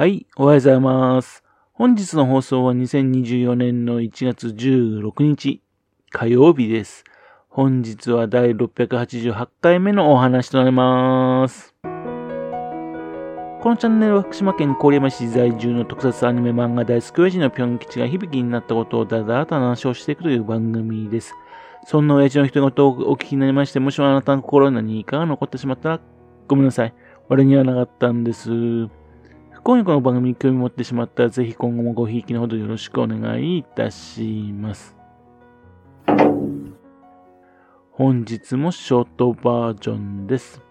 はい、おはようございます。本日の放送は2024年の1月16日火曜日です。本日は第688回目のお話となります。このチャンネルは福島県郡山市在住の特撮アニメ漫画大好き親父のぴょん吉が響きになったことをだだだと話をしていくという番組です。そんな親父の一言をお聞きになりまして、もしもあなたの心に何かが残ってしまったらごめんなさい。俺にはなかったんです。今夜この番組に興味持ってしまったら、ぜひ今後もごひいきのほどよろしくお願いいたします。本日もショートバージョンです。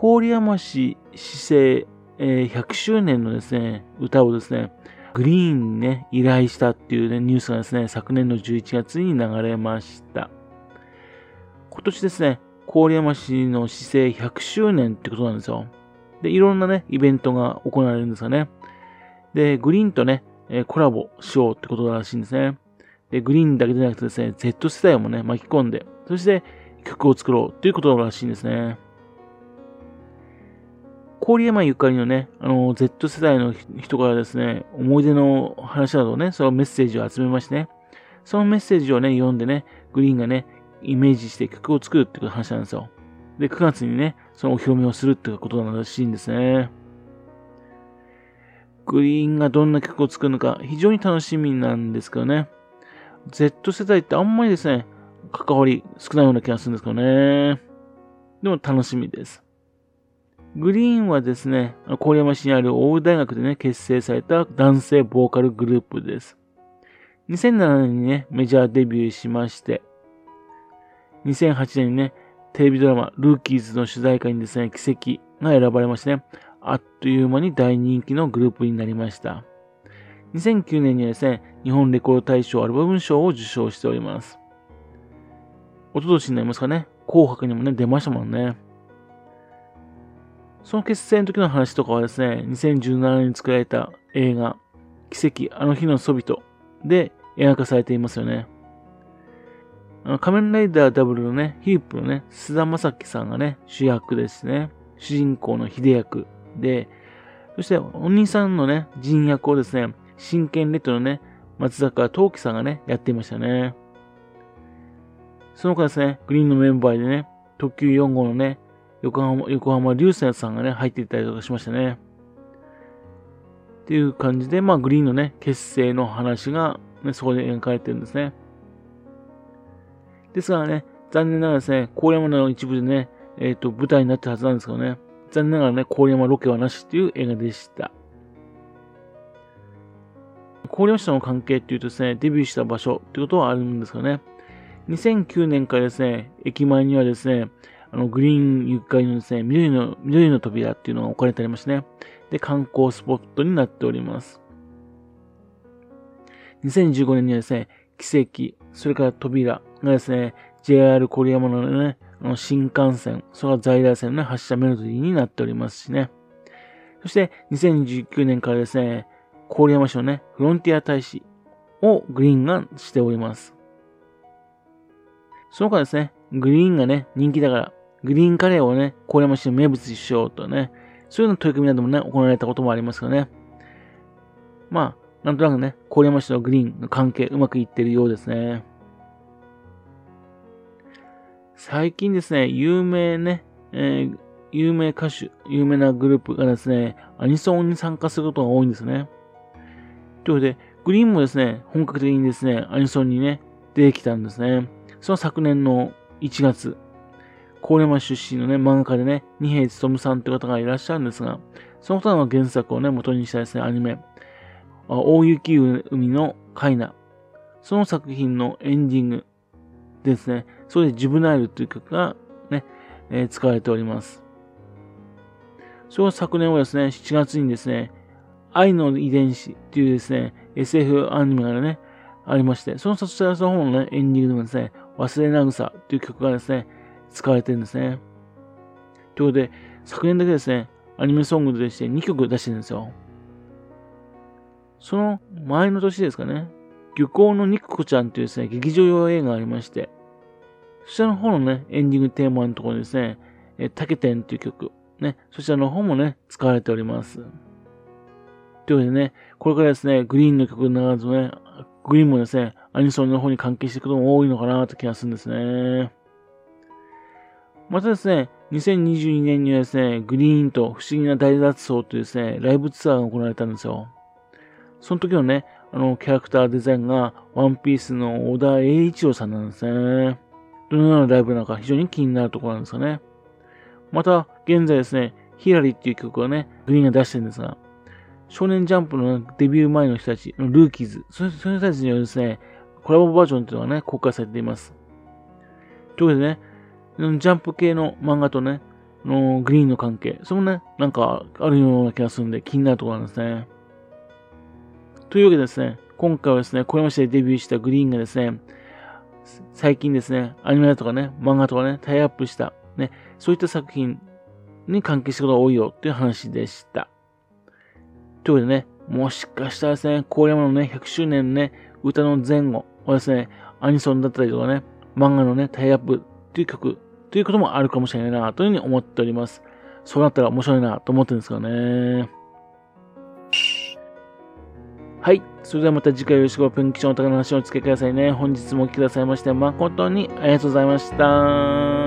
郡山市市政、えー100周年のですね、歌をですね、グリーンにね、依頼したっていうね、ニュースがですね、昨年の11月に流れました。今年ですね、郡山市の市政100周年ってことなんですよ。で、いろんなね、イベントが行われるんですよね。で、グリーンとね、コラボしようってことらしいんですね。で、グリーンだけでなくてですね、Z 世代もね、巻き込んで、そして曲を作ろうっていうことらしいんですね。郡山ゆかりのね、あの、Z 世代の人からですね、思い出の話などね、そのメッセージを集めましてね、そのメッセージをね、読んでね、グリーンがね、イメージして曲を作るっていう話なんですよ。で、9月にね、そのお披露目をするってことならしいんですね。グリーンがどんな曲を作るのか非常に楽しみなんですけどね。Z 世代ってあんまりですね、関わり少ないような気がするんですけどね。でも楽しみです。グリーンはですね、郡山市にある大宇大学でね、結成された男性ボーカルグループです。2007年にね、メジャーデビューしまして、2008年にね、テレビドラマ、ルーキーズの主題歌にですね、奇跡が選ばれましてね、あっという間に大人気のグループになりました。2009年にはですね、日本レコード大賞アルバム賞を受賞しております。一昨年になりますかね、紅白にもね、出ましたもんね。その結成の時の話とかはですね、2017年に作られた映画、奇跡、あの日のソビトで映画化されていますよね。あの仮面ライダーダブルのね、ヒープのね、菅田将暉さんがね、主役ですね。主人公の秀役で、そしてお兄さんのね、人役をですね、真剣レッドのね、松坂桃樹さんがね、やっていましたね。その他ですね、グリーンのメンバーでね、特急4号のね、横浜、横浜流星さんがね、入っていたりとかしましたね。っていう感じで、まあ、グリーンのね、結成の話が、ね、そこで描かれてるんですね。ですがね、残念ながらですね、郡山の一部でね、えっ、と、舞台になってるはずなんですけどね、残念ながらね、郡山ロケはなしっていう映画でした。郡山市との関係っていうとですね、デビューした場所っていうことはあるんですけどね、2009年からですね、駅前にはですね、あの、グリーンゆかりのですね、緑の、緑の扉っていうのが置かれてありましてね。で、観光スポットになっております。2015年にはですね、奇跡、それから扉がですね、JR 郡山のね、あの新幹線、それから在来線の、ね、発車メロディーになっておりますしね。そして、2019年からですね、郡山市のね、フロンティア大使をグリーンがしております。その他ですね、グリーンがね、人気だから、グリーンカレーをね、郡山市の名物にしようとね、そういうの取り組みなどもね、行われたこともありますよね。まあ、なんとなくね、郡山市のグリーンの関係うまくいってるようですね。最近ですね、有名ね、えー有名歌手、有名なグループがですね、アニソンに参加することが多いんですね。ということで、グリーンもですね、本格的にですね、アニソンにね、出てきたんですね。その昨年の1月、郡山出身のね、漫画家でね、二平勉さんという方がいらっしゃるんですが、その方の原作をね、元にしたですね、アニメ、大雪海のカイナ。その作品のエンディングですね、それでジュブナイルという曲がね、えー使われております。それを昨年はですね、7月にですね、愛の遺伝子っていうですね、SF アニメがね、ありまして、そのそちらの方のね、エンディングでもですね、忘れなぐさという曲がですね、使われてるんですね。ということで、昨年だけですね、アニメソングとして2曲出してるんですよ。その前の年ですかね、漁港のニコちゃんというですね、劇場用映画がありまして、そちらの方のね、エンディングテーマのところにですね、え、タケテンという曲、ね、そちらの方もね、使われております。というわけでね、これからですね、グリーンの曲にならずね、グリーンもですね、アニソンの方に関係していくことも多いのかなと気がするんですね。またですね、2022年にはですね、グリーンと不思議な大脱走というですね、ライブツアーが行われたんですよ。その時のね、あの、キャラクターデザインが、ワンピースの小田栄一郎さんなんですね。どのようなライブなのか非常に気になるところなんですよね。また、現在ですね、ヒラリっていう曲をね、グリーンが出してるんですが、少年ジャンプのデビュー前の人たち、ルーキーズ、その人たちにはですね、コラボバージョンというのがね、公開されています。というわけでね、ジャンプ系の漫画とね、のグリーンの関係、それもね、なんかあるような気がするんで気になるところなんですね。というわけでですね、今回はですね、これまでデビューしたグリーンがですね、最近ですね、アニメだとかね、漫画とかね、タイアップした、ね、そういった作品に関係したことが多いよっていう話でした。というわけでね、もしかしたらですね、郡山のね、100周年のね、歌の前後はですね、アニソンだったりとかね、漫画のね、タイアップっていう曲ということもあるかもしれないなというふうに思っております。そうなったら面白いなと思ってるんですけどね。はい。それではまた次回よろしくペンキションお宝の話をお付けくださいね。本日もお聴きくださいまして誠にありがとうございました。